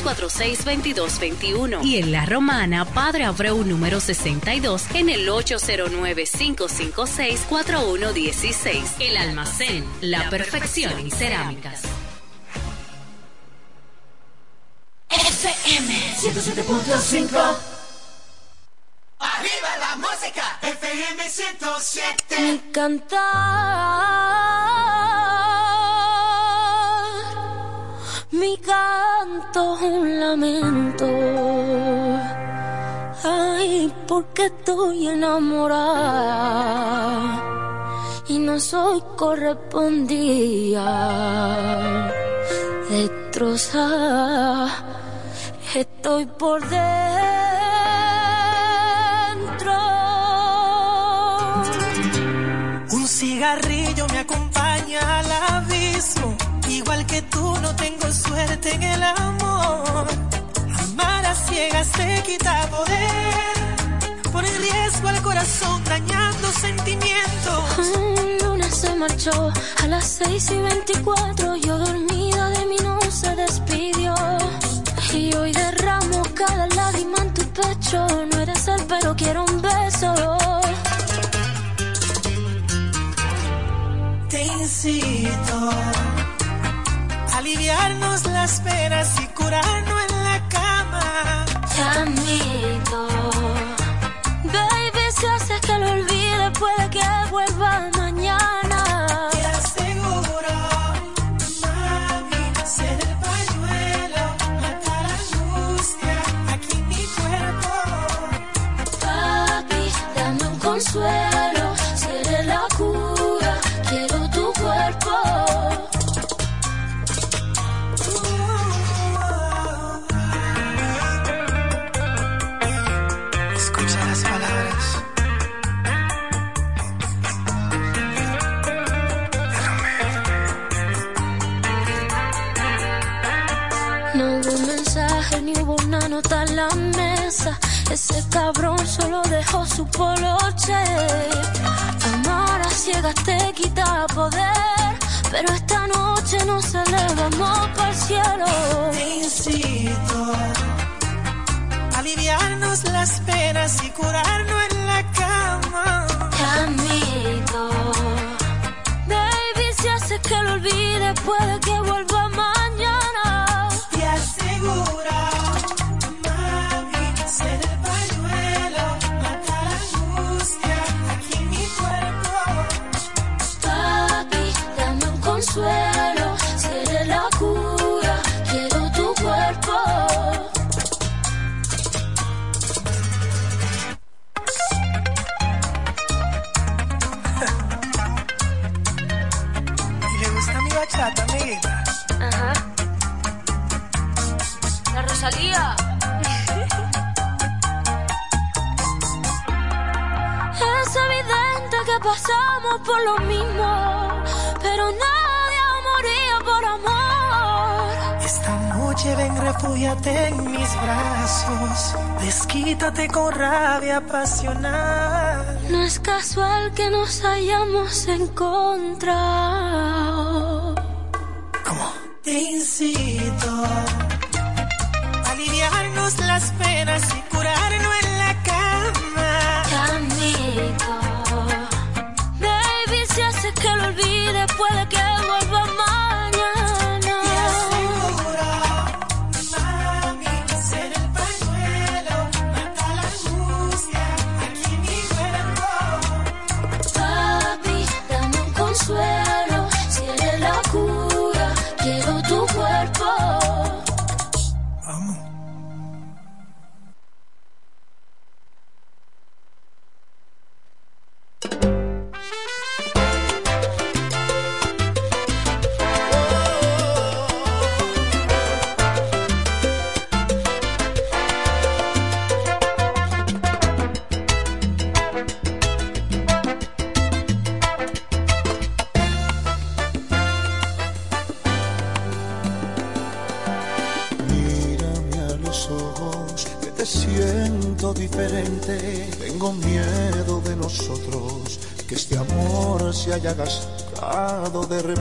Speaker 13: 809-246-2221. Y en La Romana, Padre Abreu, número 62, en el 809-556-4116. El almacén, la perfección en cerámicas.
Speaker 7: FM 107.5 Arriba la música FM 107
Speaker 3: Mi cantar, un lamento. Ay, porque estoy enamorada y no soy correspondida. Destrozada, estoy por dentro.
Speaker 18: Un cigarrillo me acompaña al abismo. Igual que tú no tengo suerte en el amor. Amar a ciegas te quita poder. Pone en riesgo al corazón dañando sentimientos.
Speaker 3: El lunes se marchó a las 6 y 24. Yo dormida de mí no se despidió. Y hoy derramo cada lágrima en tu pecho. No eres él, pero quiero un beso.
Speaker 18: Te incito aliviarnos las penas y curarnos en la cama.
Speaker 3: Te admito. Baby, si haces que lo olvide, puede que vuelva mañana. Ese cabrón solo dejó su poloche. Amar a ciegas te quita poder. Pero esta noche nos elevamos para el cielo.
Speaker 18: Te incito a aliviarnos las penas y curarnos en la cama.
Speaker 3: Te admito. Baby, si haces que lo olvide, puede pasamos por lo mismo, pero nadie moría por amor.
Speaker 18: Esta noche ven, refúgiate en mis brazos. Desquítate con rabia pasional.
Speaker 3: No es casual que nos hayamos encontrado.
Speaker 18: Te incito a aliviarnos las penas y curarnos
Speaker 3: olvide, puede que
Speaker 19: gastado de repente.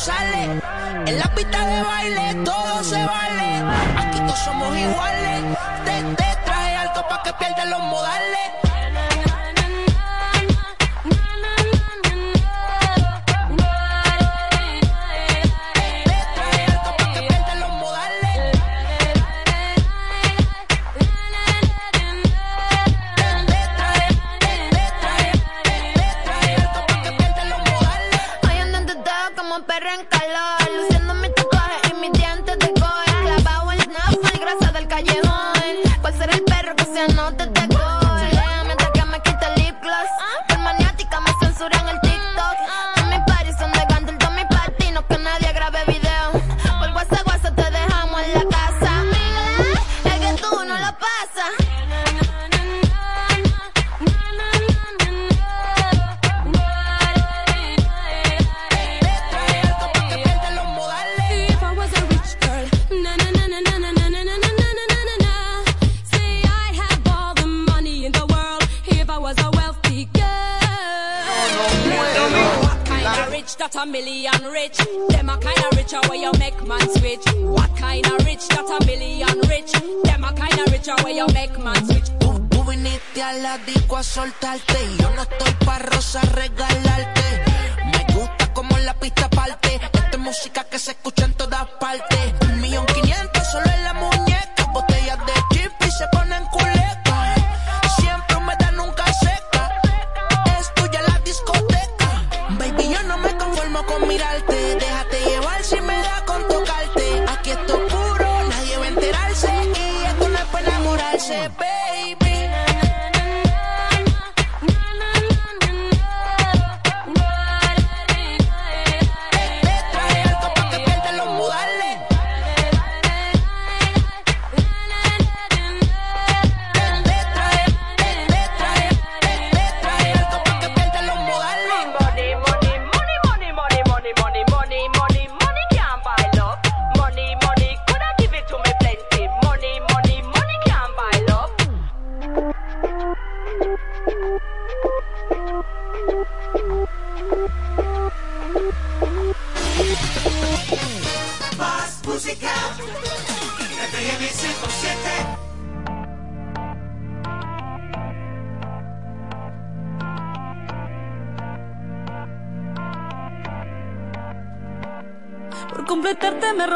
Speaker 40: Sale.
Speaker 3: Rich
Speaker 41: that a million rich? Them a kind of richer where you make man switch. What kind of rich that a million rich? Them a kind of richer where you make man switch.
Speaker 40: Tú viniste a la disco a soltarte yo no estoy pa' rosa regalarte. Me gusta como la pista parte. Esta es música que se escucha en todas partes.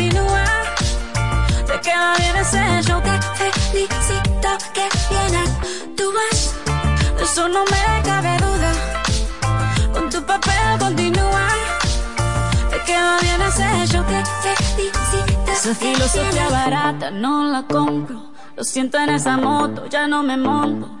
Speaker 3: Te queda bien ese show. Te felicito que bien actúas. De eso no me cabe duda. Con tu papel continúa. Te queda bien ese show. Te felicito. Esa filosofía barata no la compro. Lo siento en esa moto, ya no me monto.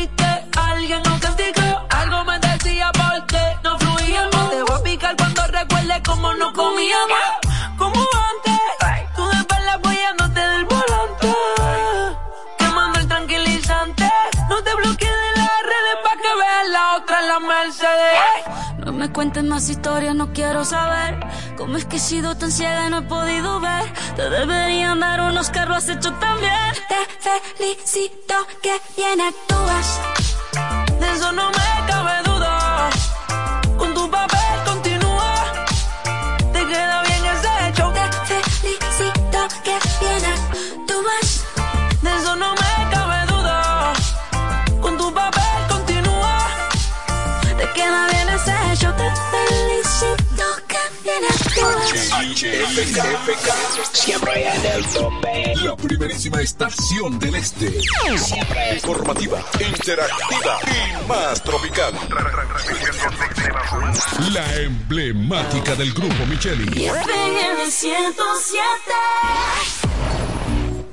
Speaker 3: no comíamos. Como antes, tú después la apoyándote del volante. Quemando el tranquilizante. No te bloquees de las redes pa' que veas la otra en la Mercedes. No me cuentes más historias, no quiero saber. ¿Cómo es que he sido tan ciega y no he podido ver? Te deberían dar unos carros, lo has hecho también. Te felicito que bien actúas.
Speaker 1: HFK, siempre en el tope. La primerísima estación del este. Siempre informativa, interactiva y más tropical.
Speaker 5: La emblemática del grupo Micheli.
Speaker 3: FM 107.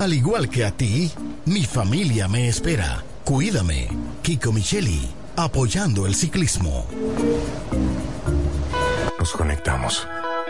Speaker 37: Al igual que a ti, mi familia me espera. Cuídame. Kiko Micheli, apoyando el ciclismo.
Speaker 42: Nos conectamos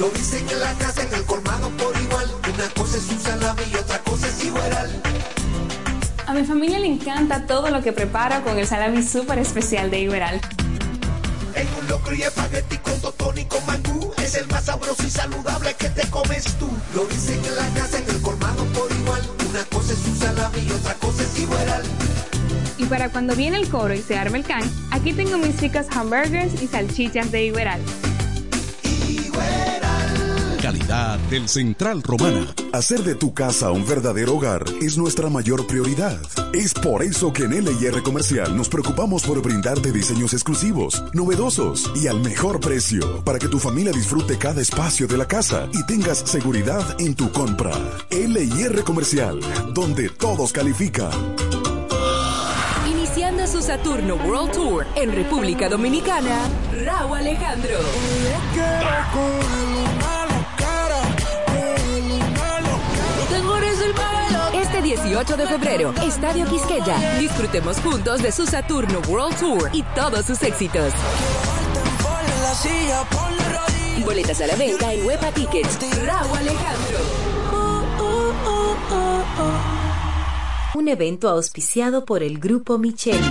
Speaker 7: Lo dicen en la casa, en el colmado por igual. Una cosa es un salami y otra cosa es igual.
Speaker 8: A mi familia le encanta todo lo que preparo con el salami súper especial de Iberal.
Speaker 7: En un locro y espagueti con totón y con mangú. Es el más sabroso y saludable que te comes tú. Lo dicen en la casa, en el colmado por igual. Una cosa es un salami y otra cosa es igual.
Speaker 8: Y para cuando viene el coro y se arma el can, aquí tengo mis ricas hamburgers y salchichas de Iberal.
Speaker 5: Calidad del Central Romana.
Speaker 4: Hacer de tu casa un verdadero hogar es nuestra mayor prioridad. Es por eso que en LIR Comercial nos preocupamos por brindarte diseños exclusivos, novedosos y al mejor precio para que tu familia disfrute cada espacio de la casa y tengas seguridad en tu compra. LIR Comercial, donde todos califican.
Speaker 6: Iniciando su Saturno World Tour en República Dominicana, Raúl Alejandro. 18 de febrero, Estadio Quisqueya. Disfrutemos juntos de su Saturno World Tour y todos sus éxitos. Boletas a la venta en Huepa Tickets. Raúl Alejandro.
Speaker 43: Un evento auspiciado por el Grupo Micheli.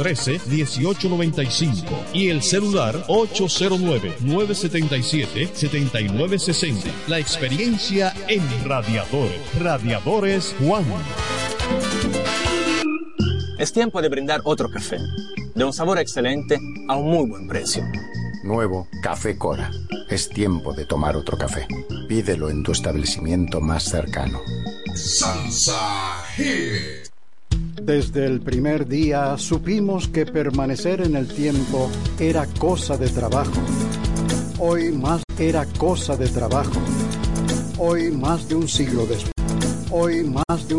Speaker 44: 1895 y el celular 809-977-7960. La experiencia en radiadores. Radiadores Juan.
Speaker 9: Es tiempo de brindar otro café, de un sabor excelente a un muy buen precio.
Speaker 10: Nuevo Café Cora. Es tiempo de tomar otro café. Pídelo en tu establecimiento más cercano.
Speaker 45: Salsa Hit. Desde el primer día supimos que permanecer en el tiempo era cosa de trabajo. Hoy más era cosa de trabajo. Hoy más de un siglo después. Hoy más de un